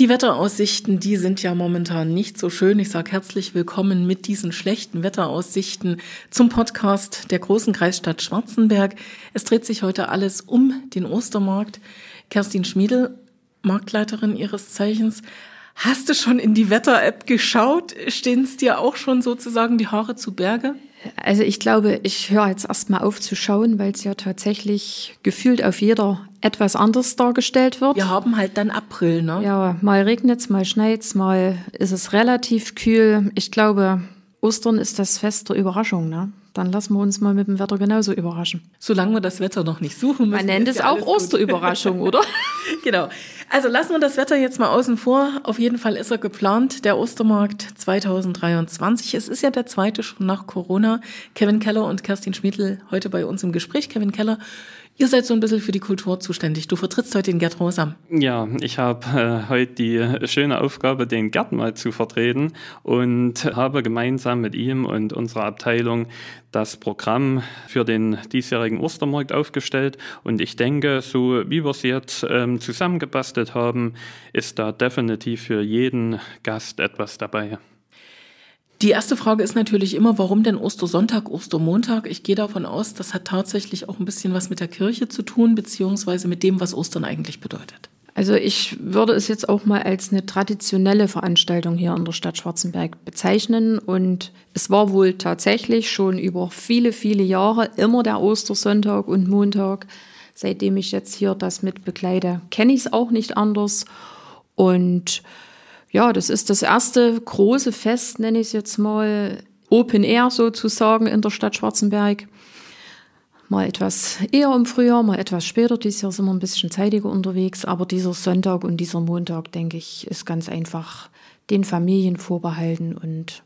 Die Wetteraussichten, die sind ja momentan nicht so schön. Ich sage herzlich willkommen mit diesen schlechten Wetteraussichten zum Podcast der großen Kreisstadt Schwarzenberg. Es dreht sich heute alles um den Ostermarkt. Kerstin Schmiedel, Marktleiterin ihres Zeichens. Hast du schon in die Wetter-App geschaut? Stehen es dir auch schon sozusagen die Haare zu Berge? Also ich glaube, ich höre jetzt erstmal auf zu schauen, weil es ja tatsächlich gefühlt auf jeder etwas anders dargestellt wird. Wir haben halt dann April, ne? Ja, mal regnet's, mal schneit's, mal ist es relativ kühl. Ich glaube, Ostern ist das Fest der Überraschung, ne? Dann lassen wir uns mal mit dem Wetter genauso überraschen. Solange wir das Wetter noch nicht suchen müssen. Man nennt es ja auch Osterüberraschung, oder? genau. Also lassen wir das Wetter jetzt mal außen vor. Auf jeden Fall ist er geplant, der Ostermarkt 2023. Es ist ja der zweite schon nach Corona. Kevin Keller und Kerstin Schmiedl heute bei uns im Gespräch. Kevin Keller Ihr seid so ein bisschen für die Kultur zuständig. Du vertrittst heute den Gerd Rosam. Ja, ich habe äh, heute die schöne Aufgabe, den Gerd mal zu vertreten und habe gemeinsam mit ihm und unserer Abteilung das Programm für den diesjährigen Ostermarkt aufgestellt. Und ich denke, so wie wir es jetzt ähm, zusammengebastelt haben, ist da definitiv für jeden Gast etwas dabei. Die erste Frage ist natürlich immer, warum denn Ostersonntag, Ostermontag? Ich gehe davon aus, das hat tatsächlich auch ein bisschen was mit der Kirche zu tun, beziehungsweise mit dem, was Ostern eigentlich bedeutet. Also ich würde es jetzt auch mal als eine traditionelle Veranstaltung hier in der Stadt Schwarzenberg bezeichnen. Und es war wohl tatsächlich schon über viele, viele Jahre immer der Ostersonntag und Montag. Seitdem ich jetzt hier das mit begleite, kenne ich es auch nicht anders. Und ja, das ist das erste große Fest, nenne ich es jetzt mal, Open Air sozusagen in der Stadt Schwarzenberg. Mal etwas eher im Frühjahr, mal etwas später. Dieses Jahr sind wir ein bisschen zeitiger unterwegs. Aber dieser Sonntag und dieser Montag, denke ich, ist ganz einfach den Familien vorbehalten. Und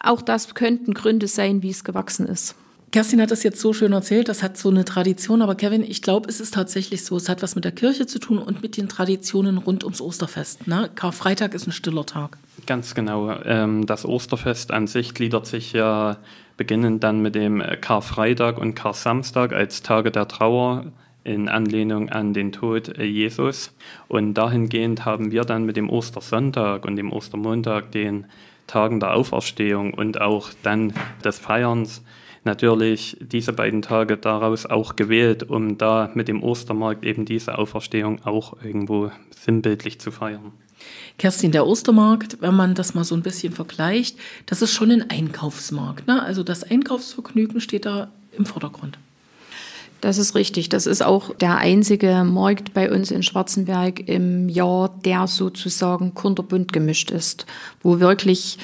auch das könnten Gründe sein, wie es gewachsen ist. Kerstin hat das jetzt so schön erzählt, das hat so eine Tradition, aber Kevin, ich glaube, es ist tatsächlich so, es hat was mit der Kirche zu tun und mit den Traditionen rund ums Osterfest. Ne? Karfreitag ist ein stiller Tag. Ganz genau. Ähm, das Osterfest an sich gliedert sich ja beginnend dann mit dem Karfreitag und Karsamstag als Tage der Trauer in Anlehnung an den Tod Jesus. Und dahingehend haben wir dann mit dem Ostersonntag und dem Ostermontag den Tagen der Auferstehung und auch dann des Feierns natürlich diese beiden Tage daraus auch gewählt, um da mit dem Ostermarkt eben diese Auferstehung auch irgendwo sinnbildlich zu feiern. Kerstin, der Ostermarkt, wenn man das mal so ein bisschen vergleicht, das ist schon ein Einkaufsmarkt. Ne? Also das Einkaufsvergnügen steht da im Vordergrund. Das ist richtig. Das ist auch der einzige Markt bei uns in Schwarzenberg im Jahr, der sozusagen kunterbunt gemischt ist, wo wirklich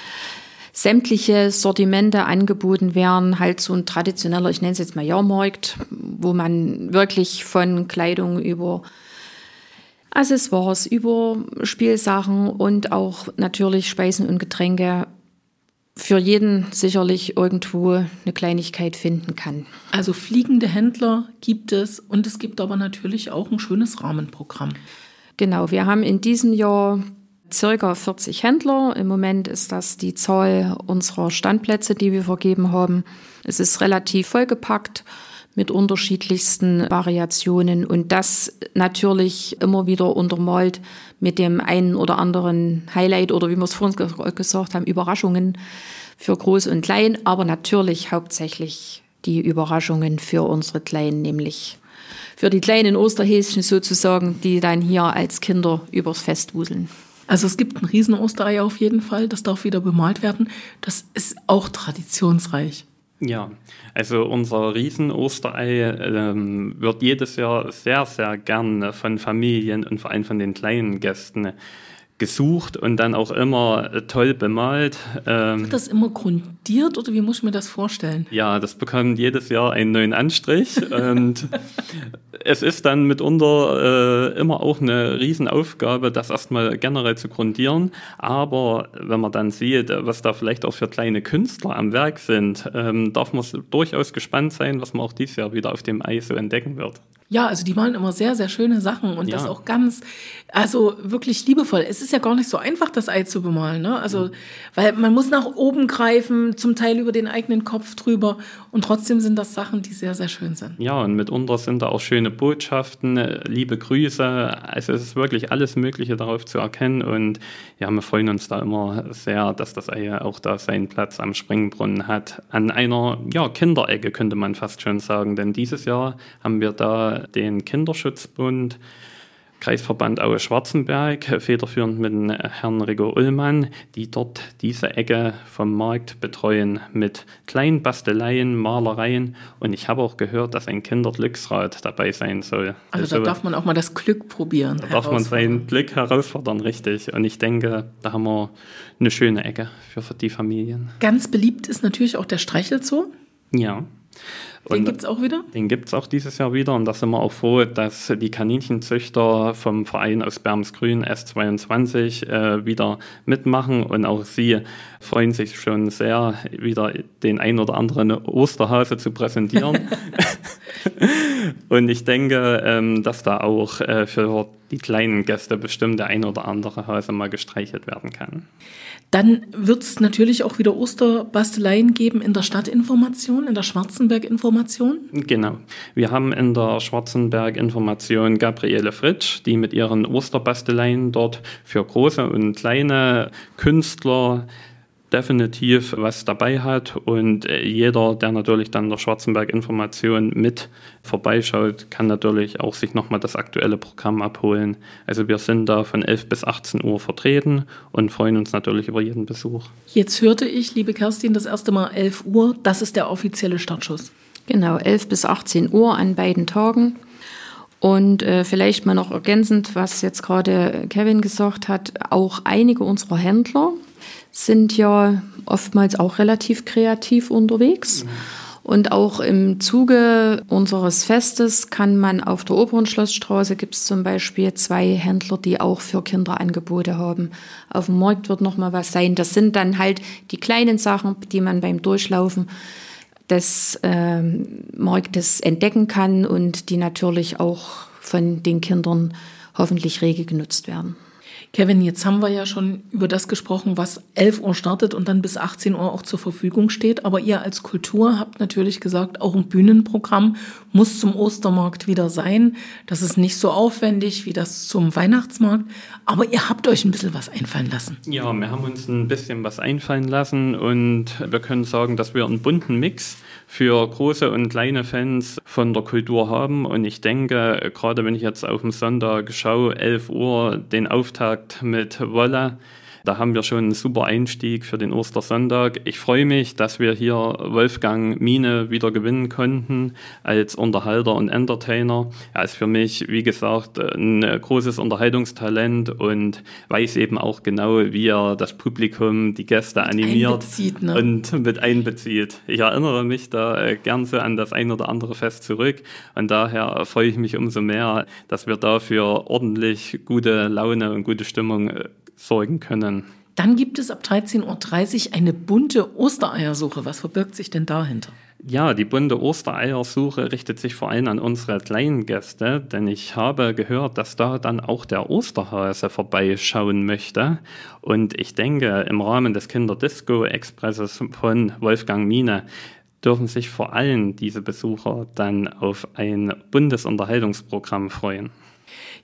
sämtliche Sortimente angeboten werden, halt so ein traditioneller, ich nenne es jetzt mal Jahrmarkt, wo man wirklich von Kleidung über Accessoires, über Spielsachen und auch natürlich Speisen und Getränke für jeden sicherlich irgendwo eine Kleinigkeit finden kann. Also fliegende Händler gibt es und es gibt aber natürlich auch ein schönes Rahmenprogramm. Genau, wir haben in diesem Jahr circa 40 Händler. Im Moment ist das die Zahl unserer Standplätze, die wir vergeben haben. Es ist relativ vollgepackt mit unterschiedlichsten Variationen und das natürlich immer wieder untermalt mit dem einen oder anderen Highlight oder wie wir es vorhin gesagt haben, Überraschungen für Groß und Klein, aber natürlich hauptsächlich die Überraschungen für unsere Kleinen, nämlich für die kleinen Osterhäschen sozusagen, die dann hier als Kinder übers Fest wuseln. Also es gibt ein riesen Osterei auf jeden Fall, das darf wieder bemalt werden. Das ist auch traditionsreich. Ja, also unser Riesen-Osterei ähm, wird jedes Jahr sehr, sehr gern von Familien und vor allem von den kleinen Gästen gesucht und dann auch immer äh, toll bemalt. Ähm, Wird das immer grundiert oder wie muss ich mir das vorstellen? Ja, das bekommt jedes Jahr einen neuen Anstrich und es ist dann mitunter äh, immer auch eine Riesenaufgabe, das erstmal generell zu grundieren. Aber wenn man dann sieht, was da vielleicht auch für kleine Künstler am Werk sind, ähm, darf man durchaus gespannt sein, was man auch dieses Jahr wieder auf dem Eis so entdecken wird. Ja, also die malen immer sehr, sehr schöne Sachen und Ja. das auch ganz, also wirklich liebevoll. Es ist ja gar nicht so einfach, das Ei zu bemalen, ne? Also, weil man muss nach oben greifen, zum Teil über den eigenen Kopf drüber und trotzdem sind das Sachen, die sehr, sehr schön sind. Ja, und mitunter sind da auch schöne Botschaften, äh, liebe Grüße. Also es ist wirklich alles Mögliche darauf zu erkennen. Und ja, wir freuen uns da immer sehr, dass das Ei auch da seinen Platz am Springbrunnen hat. An einer ja, Kinderecke könnte man fast schon sagen. Denn dieses Jahr haben wir da den Kinderschutzbund. Kreisverband Aue Schwarzenberg, federführend mit Herrn Rigo Ullmann, die dort diese Ecke vom Markt betreuen mit kleinen Basteleien, Malereien und ich habe auch gehört, dass ein Kinderglücksrad dabei sein soll. Also, da darf man auch mal das Glück probieren. da darf man sein Glück herausfordern, richtig. Und ich denke, da haben wir eine schöne Ecke für die Familien. Ganz beliebt ist natürlich auch der Streichelzoo. Ja. Den Und- gibt's auch wieder. Den gibt es auch dieses Jahr wieder und da sind wir auch froh, dass die Kaninchenzüchter vom Verein aus Bermsgrün S22 äh, wieder mitmachen und auch sie freuen sich schon sehr, wieder den ein oder anderen Osterhase zu präsentieren. und ich denke, ähm, dass da auch äh, für die kleinen Gäste bestimmt der ein oder andere Hase mal gestreichelt werden kann. Dann wird's natürlich auch wieder Osterbasteleien geben in der Stadtinformation, in der Schwarzenberg-Information. Genau. Wir haben in der Schwarzenberg Information Gabriele Fritsch, die mit ihren Osterbasteleien dort für große und kleine Künstler definitiv was dabei hat und äh, jeder, der natürlich dann der Schwarzenberg Information mit vorbeischaut, kann natürlich auch sich nochmal das aktuelle Programm abholen. Also wir sind da von 11 bis 18 Uhr vertreten und freuen uns natürlich über jeden Besuch. Jetzt hörte ich, liebe Kerstin, das erste Mal 11 Uhr. Das ist der offizielle Startschuss. Genau, 11 bis 18 Uhr an beiden Tagen. Und äh, vielleicht mal noch ergänzend, was jetzt gerade Kevin gesagt hat, auch einige unserer Händler sind ja oftmals auch relativ kreativ unterwegs. Und auch im Zuge unseres Festes kann man auf der Opernschlossstraße gibt es zum Beispiel zwei Händler, die auch für Kinder Angebote haben. Auf dem Markt wird noch mal was sein. Das sind dann halt die kleinen Sachen, die man beim Durchlaufen des ähm, Marktes entdecken kann und die natürlich auch von den Kindern hoffentlich rege genutzt werden. Kevin, jetzt haben wir ja schon über das gesprochen, was 11 Uhr startet und dann bis 18 Uhr auch zur Verfügung steht. Aber ihr als Kultur habt natürlich gesagt, auch ein Bühnenprogramm muss zum Ostermarkt wieder sein. Das ist nicht so aufwendig wie das zum Weihnachtsmarkt. Aber ihr habt euch ein bisschen was einfallen lassen. Ja, wir haben uns ein bisschen was einfallen lassen und wir können sagen, dass wir einen bunten Mix für große und kleine Fans von der Kultur haben. Und ich denke, gerade wenn ich jetzt auf den Sonntag schaue, 11 Uhr, den Auftakt mit Wolle, da haben wir schon einen super Einstieg für den Ostersonntag. Ich freue mich, dass wir hier Wolfgang Mine wieder gewinnen konnten als Unterhalter und Entertainer. Er ist für mich, wie gesagt, ein großes Unterhaltungstalent und weiß eben auch genau, wie er das Publikum, die Gäste animiert ne? und mit einbezieht. Ich erinnere mich da äh, gern so an das ein oder andere Fest zurück und daher freue ich mich umso mehr, dass wir dafür ordentlich gute Laune und gute Stimmung sorgen können. Dann gibt es ab 13.30 Uhr eine bunte Ostereiersuche. Was verbirgt sich denn dahinter? Ja, die bunte Ostereiersuche richtet sich vor allem an unsere kleinen Gäste, denn ich habe gehört, dass da dann auch der Osterhase vorbeischauen möchte. Und ich denke, im Rahmen des Kinderdisco-Expresses von Wolfgang Mine dürfen sich vor allem diese Besucher dann auf ein buntes Unterhaltungsprogramm freuen.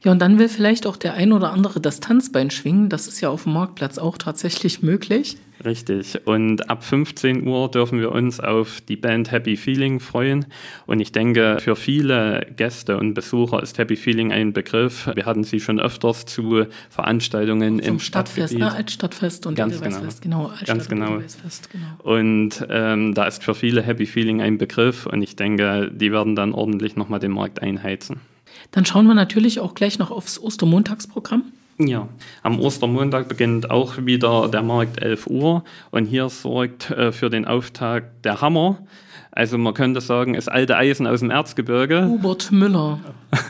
Ja, und dann will vielleicht auch der ein oder andere das Tanzbein schwingen. Das ist ja auf dem Marktplatz auch tatsächlich möglich. Richtig. Und ab 15 Uhr dürfen wir uns auf die Band Happy Feeling freuen. Und ich denke, für viele Gäste und Besucher ist Happy Feeling ein Begriff. Wir hatten sie schon öfters zu Veranstaltungen Zum im Stadtfest, Stadtgebiet. ne? Altstadtfest und Ganz Edelweißfest. Genau, Altstadt Ganz und genau. Edelweißfest, genau. Und ähm, da ist für viele Happy Feeling ein Begriff. Und ich denke, die werden dann ordentlich nochmal den Markt einheizen. Dann schauen wir natürlich auch gleich noch aufs Ostermontagsprogramm. Ja, am Ostermontag beginnt auch wieder der Markt 11 Uhr und hier sorgt äh, für den Auftakt der Hammer. Also man könnte sagen, ist alte Eisen aus dem Erzgebirge. Hubert Müller.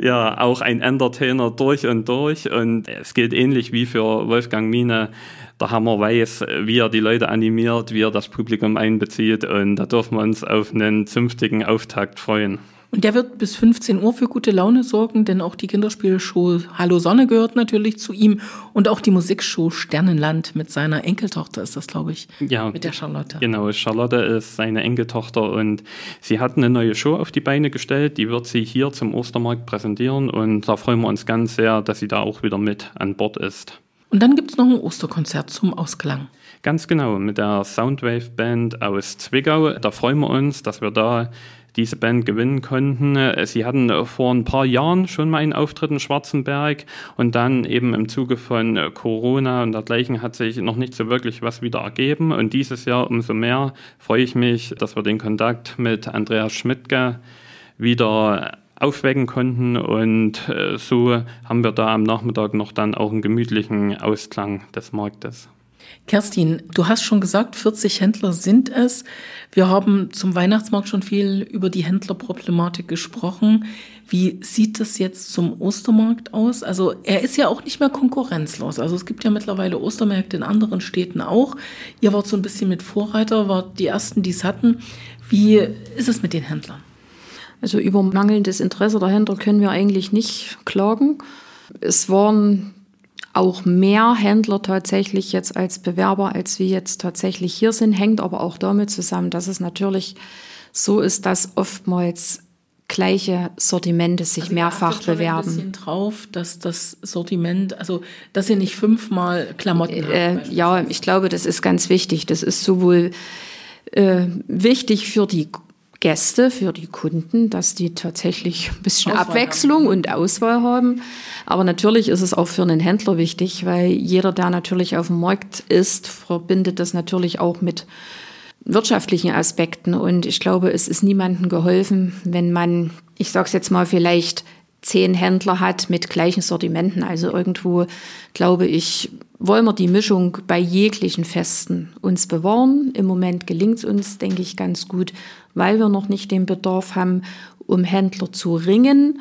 Ja, auch ein Entertainer durch und durch und es gilt ähnlich wie für Wolfgang Mine. Der Hammer weiß, wie er die Leute animiert, wie er das Publikum einbezieht und da dürfen wir uns auf einen zünftigen Auftakt freuen. Und der wird bis 15 Uhr für gute Laune sorgen, denn auch die Kinderspielshow Hallo Sonne gehört natürlich zu ihm und auch die Musikshow Sternenland mit seiner Enkeltochter ist das, glaube ich, ja, mit der Charlotte. Genau, Charlotte ist seine Enkeltochter und sie hat eine neue Show auf die Beine gestellt, die wird sie hier zum Ostermarkt präsentieren und da freuen wir uns ganz sehr, dass sie da auch wieder mit an Bord ist. Und dann gibt es noch ein Osterkonzert zum Ausklang. Ganz genau, mit der Soundwave Band aus Zwickau. Da freuen wir uns, dass wir da diese Band gewinnen konnten. Sie hatten vor ein paar Jahren schon mal einen Auftritt in Schwarzenberg und dann eben im Zuge von Corona und dergleichen hat sich noch nicht so wirklich was wieder ergeben. Und dieses Jahr umso mehr freue ich mich, dass wir den Kontakt mit Andreas Schmidtke wieder aufwecken konnten und äh, so haben wir da am Nachmittag noch dann auch einen gemütlichen Ausklang des Marktes. Kerstin, du hast schon gesagt, 40 Händler sind es. Wir haben zum Weihnachtsmarkt schon viel über die Händlerproblematik gesprochen. Wie sieht das jetzt zum Ostermarkt aus? Also er ist ja auch nicht mehr konkurrenzlos. Also es gibt ja mittlerweile Ostermärkte in anderen Städten auch. Ihr wart so ein bisschen mit Vorreiter, wart die ersten, die es hatten. Wie ist es mit den Händlern? Also über mangelndes Interesse der Händler können wir eigentlich nicht klagen. Es waren auch mehr Händler tatsächlich jetzt als Bewerber, als wir jetzt tatsächlich hier sind, hängt aber auch damit zusammen, dass es natürlich so ist, dass oftmals gleiche Sortimente sich also mehrfach bewerben. Ein bisschen drauf, dass das Sortiment, also dass ihr nicht fünfmal Klamotten äh, habt. Ja, ich glaube, das ist ganz wichtig. Das ist sowohl äh, wichtig für die Gäste, für die Kunden, dass die tatsächlich ein bisschen Auswahl Abwechslung haben. und Auswahl haben. Aber natürlich ist es auch für einen Händler wichtig, weil jeder, der natürlich auf dem Markt ist, verbindet das natürlich auch mit wirtschaftlichen Aspekten. Und ich glaube, es ist niemandem geholfen, wenn man, ich sage es jetzt mal, vielleicht zehn Händler hat mit gleichen Sortimenten. Also irgendwo, glaube ich, wollen wir die Mischung bei jeglichen Festen uns bewahren. Im Moment gelingt es uns, denke ich, ganz gut, weil wir noch nicht den Bedarf haben, um Händler zu ringen,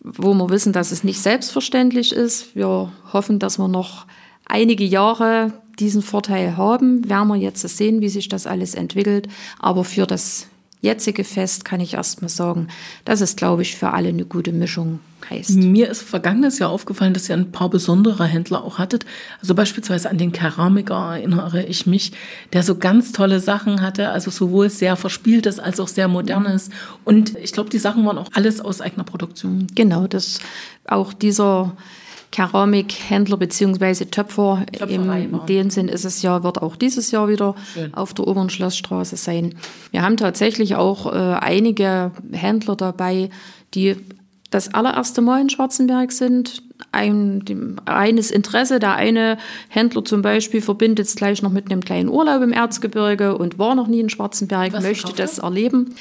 wo wir wissen, dass es nicht selbstverständlich ist. Wir hoffen, dass wir noch einige Jahre diesen Vorteil haben. Werden wir jetzt sehen, wie sich das alles entwickelt. Aber für das jetzige Fest kann ich erstmal sagen, dass es, glaube ich, für alle eine gute Mischung heißt. Mir ist vergangenes Jahr aufgefallen, dass ihr ein paar besondere Händler auch hattet. Also beispielsweise an den Keramiker erinnere ich mich, der so ganz tolle Sachen hatte, also sowohl sehr verspieltes als auch sehr modernes. Und ich glaube, die Sachen waren auch alles aus eigener Produktion. Genau, das auch dieser Keramikhändler bzw. Töpfer. In dem Sinn ist es ja, wird auch dieses Jahr wieder Schön. auf der Oberen Schlossstraße sein. Wir haben tatsächlich auch äh, einige Händler dabei, die das allererste Mal in Schwarzenberg sind. Ein reines Interesse. Der eine Händler zum Beispiel verbindet es gleich noch mit einem kleinen Urlaub im Erzgebirge und war noch nie in Schwarzenberg, Was möchte das erleben.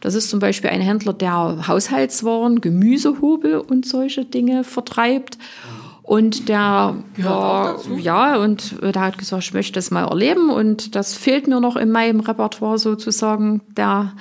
Das ist zum Beispiel ein Händler, der Haushaltswaren, Gemüsehobel und solche Dinge vertreibt. Und der war, ja, und der hat gesagt, ich möchte das mal erleben. Und das fehlt mir noch in meinem Repertoire sozusagen, der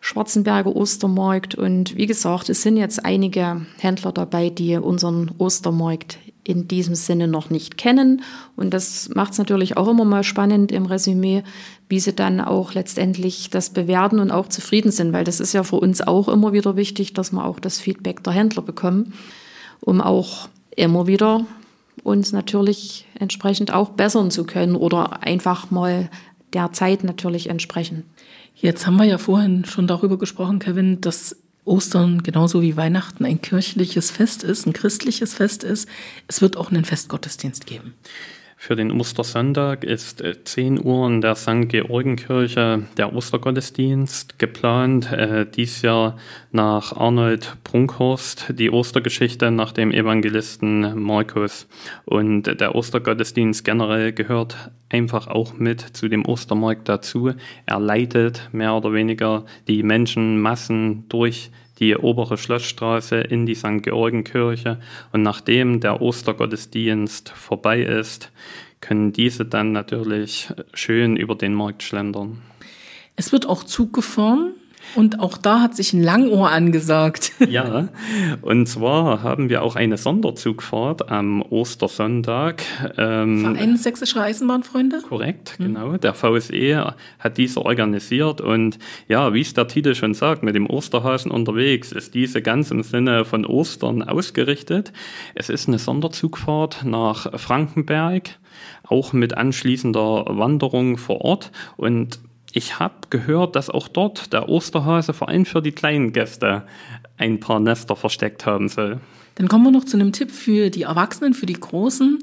Schwarzenberger Ostermarkt. Und wie gesagt, es sind jetzt einige Händler dabei, die unseren Ostermarkt in diesem Sinne noch nicht kennen. Und das macht es natürlich auch immer mal spannend im Resümee, wie sie dann auch letztendlich das bewerten und auch zufrieden sind, weil das ist ja für uns auch immer wieder wichtig, dass wir auch das Feedback der Händler bekommen, um auch immer wieder uns natürlich entsprechend auch bessern zu können oder einfach mal der Zeit natürlich entsprechen. Jetzt haben wir ja vorhin schon darüber gesprochen, Kevin, dass Ostern genauso wie Weihnachten ein kirchliches Fest ist, ein christliches Fest ist. Es wird auch einen Festgottesdienst geben. Für den Ostersonntag ist 10 äh, Uhr in der St. Georgenkirche der Ostergottesdienst geplant. Äh, dies Jahr nach Arnold Brunkhorst die Ostergeschichte nach dem Evangelisten Markus. Und der Ostergottesdienst generell gehört einfach auch mit zu dem Ostermarkt dazu. Er leitet mehr oder weniger die Menschenmassen durch die obere Schlossstraße in die St. Georgenkirche und nachdem der Ostergottesdienst vorbei ist, können diese dann natürlich schön über den Markt schlendern. Es wird auch Zug gefahren. Und auch da hat sich ein Langohr angesagt. Ja, und zwar haben wir auch eine Sonderzugfahrt am Ostersonntag. Ähm, Verein Sächsischer Eisenbahnfreunde? Korrekt, mhm. genau. Der VSE hat diese organisiert und ja, wie es der Titel schon sagt, mit dem Osterhasen unterwegs ist diese ganz im Sinne von Ostern ausgerichtet. Es ist eine Sonderzugfahrt nach Frankenberg, auch mit anschließender Wanderung vor Ort und ich habe gehört, dass auch dort der Osterhase vor allem für die kleinen Gäste ein paar Nester versteckt haben soll. Dann kommen wir noch zu einem Tipp für die Erwachsenen, für die Großen.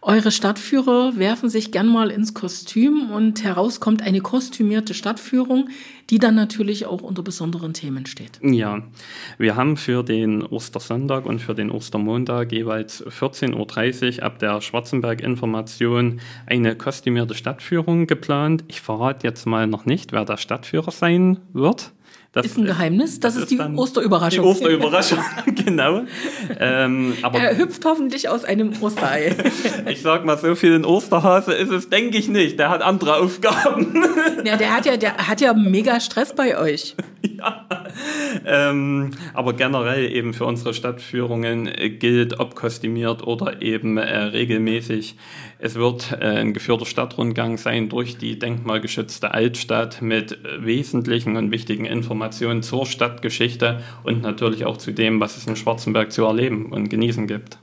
Eure Stadtführer werfen sich gern mal ins Kostüm und heraus kommt eine kostümierte Stadtführung, die dann natürlich auch unter besonderen Themen steht. Ja, wir haben für den Ostersonntag und für den Ostermontag jeweils 14.30 Uhr ab der Schwarzenberg-Information eine kostümierte Stadtführung geplant. Ich verrate jetzt mal noch nicht, wer der Stadtführer sein wird. Das ist ein Geheimnis. Das, das ist die Osterüberraschung. Die Osterüberraschung, genau. Ähm, aber er hüpft hoffentlich aus einem Osterei. ich sag mal, so viel ein Osterhase ist es, denke ich nicht. Der hat andere Aufgaben. ja, der hat ja, der hat ja mega Stress bei euch. ja. Ähm, aber generell eben für unsere Stadtführungen gilt, ob kostümiert oder eben äh, regelmäßig. Es wird äh, ein geführter Stadtrundgang sein durch die denkmalgeschützte Altstadt mit äh, wesentlichen und wichtigen Informationen zur Stadtgeschichte und natürlich auch zu dem, was es in Schwarzenberg zu erleben und genießen gibt.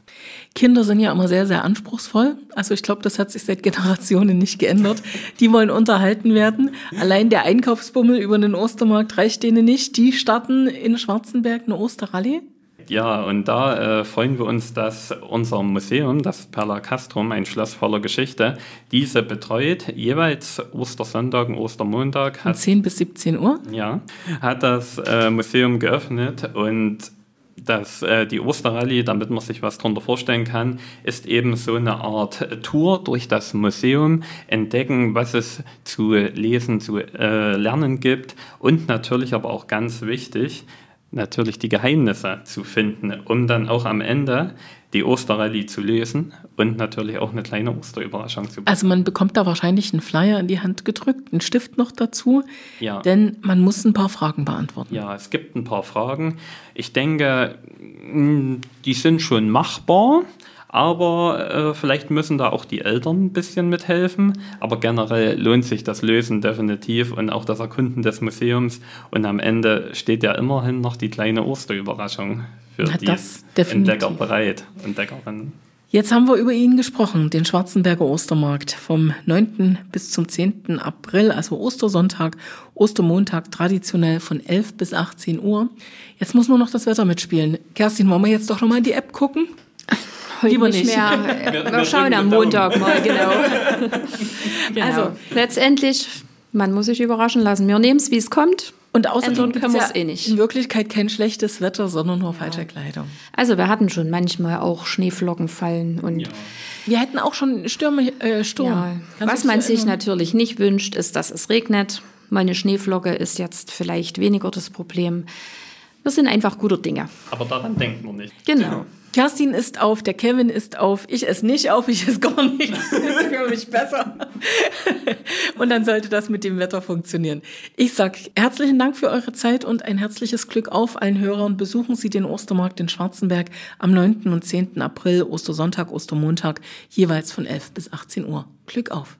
Kinder sind ja immer sehr, sehr anspruchsvoll. Also ich glaube, das hat sich seit Generationen nicht geändert. Die wollen unterhalten werden. Allein der Einkaufsbummel über den Ostermarkt reicht denen nicht. Die starten in Schwarzenberg eine Osterrallye. Ja, und da äh, freuen wir uns, dass unser Museum, das Perla Castrum, ein Schloss voller Geschichte, diese betreut, jeweils Ostersonntag und Ostermontag. Von 10 bis 17 Uhr? Ja, hat das äh, Museum geöffnet und das, äh, die Osterrallye, damit man sich was darunter vorstellen kann, ist eben so eine Art Tour durch das Museum, entdecken, was es zu lesen, zu äh, lernen gibt und natürlich aber auch ganz wichtig, natürlich die Geheimnisse zu finden, um dann auch am Ende die Osterrallye zu lösen und natürlich auch eine kleine Osterüberraschung zu bekommen. Also man bekommt da wahrscheinlich einen Flyer in die Hand gedrückt, einen Stift noch dazu, ja. denn man muss ein paar Fragen beantworten. Ja, es gibt ein paar Fragen. Ich denke, die sind schon machbar. Aber äh, vielleicht müssen da auch die Eltern ein bisschen mithelfen. Aber generell lohnt sich das Lösen definitiv und auch das Erkunden des Museums. Und am Ende steht ja immerhin noch die kleine Osterüberraschung für Na, die Entdecker bereit, Entdeckerinnen. Jetzt haben wir über ihn gesprochen, den Schwarzenberger Ostermarkt vom 9. bis zum 10. April, also Ostersonntag, Ostermontag traditionell von 11 bis 18 Uhr. Jetzt muss nur noch das Wetter mitspielen. Kerstin, wollen wir jetzt doch nochmal in die App gucken? Heute Lieber nicht. nicht. Mehr. Wir schauen am Montag mal, genau. genau. Also letztendlich, man muss sich überraschen lassen. Wir nehmen es, wie es kommt. Und außerdem können wir es eh nicht. In Wirklichkeit kein schlechtes Wetter, sondern nur falsche ja. Kleidung. Also wir hatten schon manchmal auch Schneeflocken fallen und ja. wir hätten auch schon Stürme, äh, Sturm. Ja. Was man sich natürlich nicht wünscht, ist, dass es regnet. Meine Schneeflocke ist jetzt vielleicht weniger das Problem. Wir sind einfach guter Dinge. Aber daran denkt man nicht. Genau. Kerstin ist auf, der Kevin ist auf, ich esse nicht auf, ich esse gar nichts. Ist für mich besser. Und dann sollte das mit dem Wetter funktionieren. Ich sag herzlichen Dank für eure Zeit und ein herzliches Glück auf allen Hörern. Besuchen Sie den Ostermarkt in Schwarzenberg am 9. und 10. April, Ostersonntag, Ostermontag, jeweils von 11 bis 18 Uhr. Glück auf.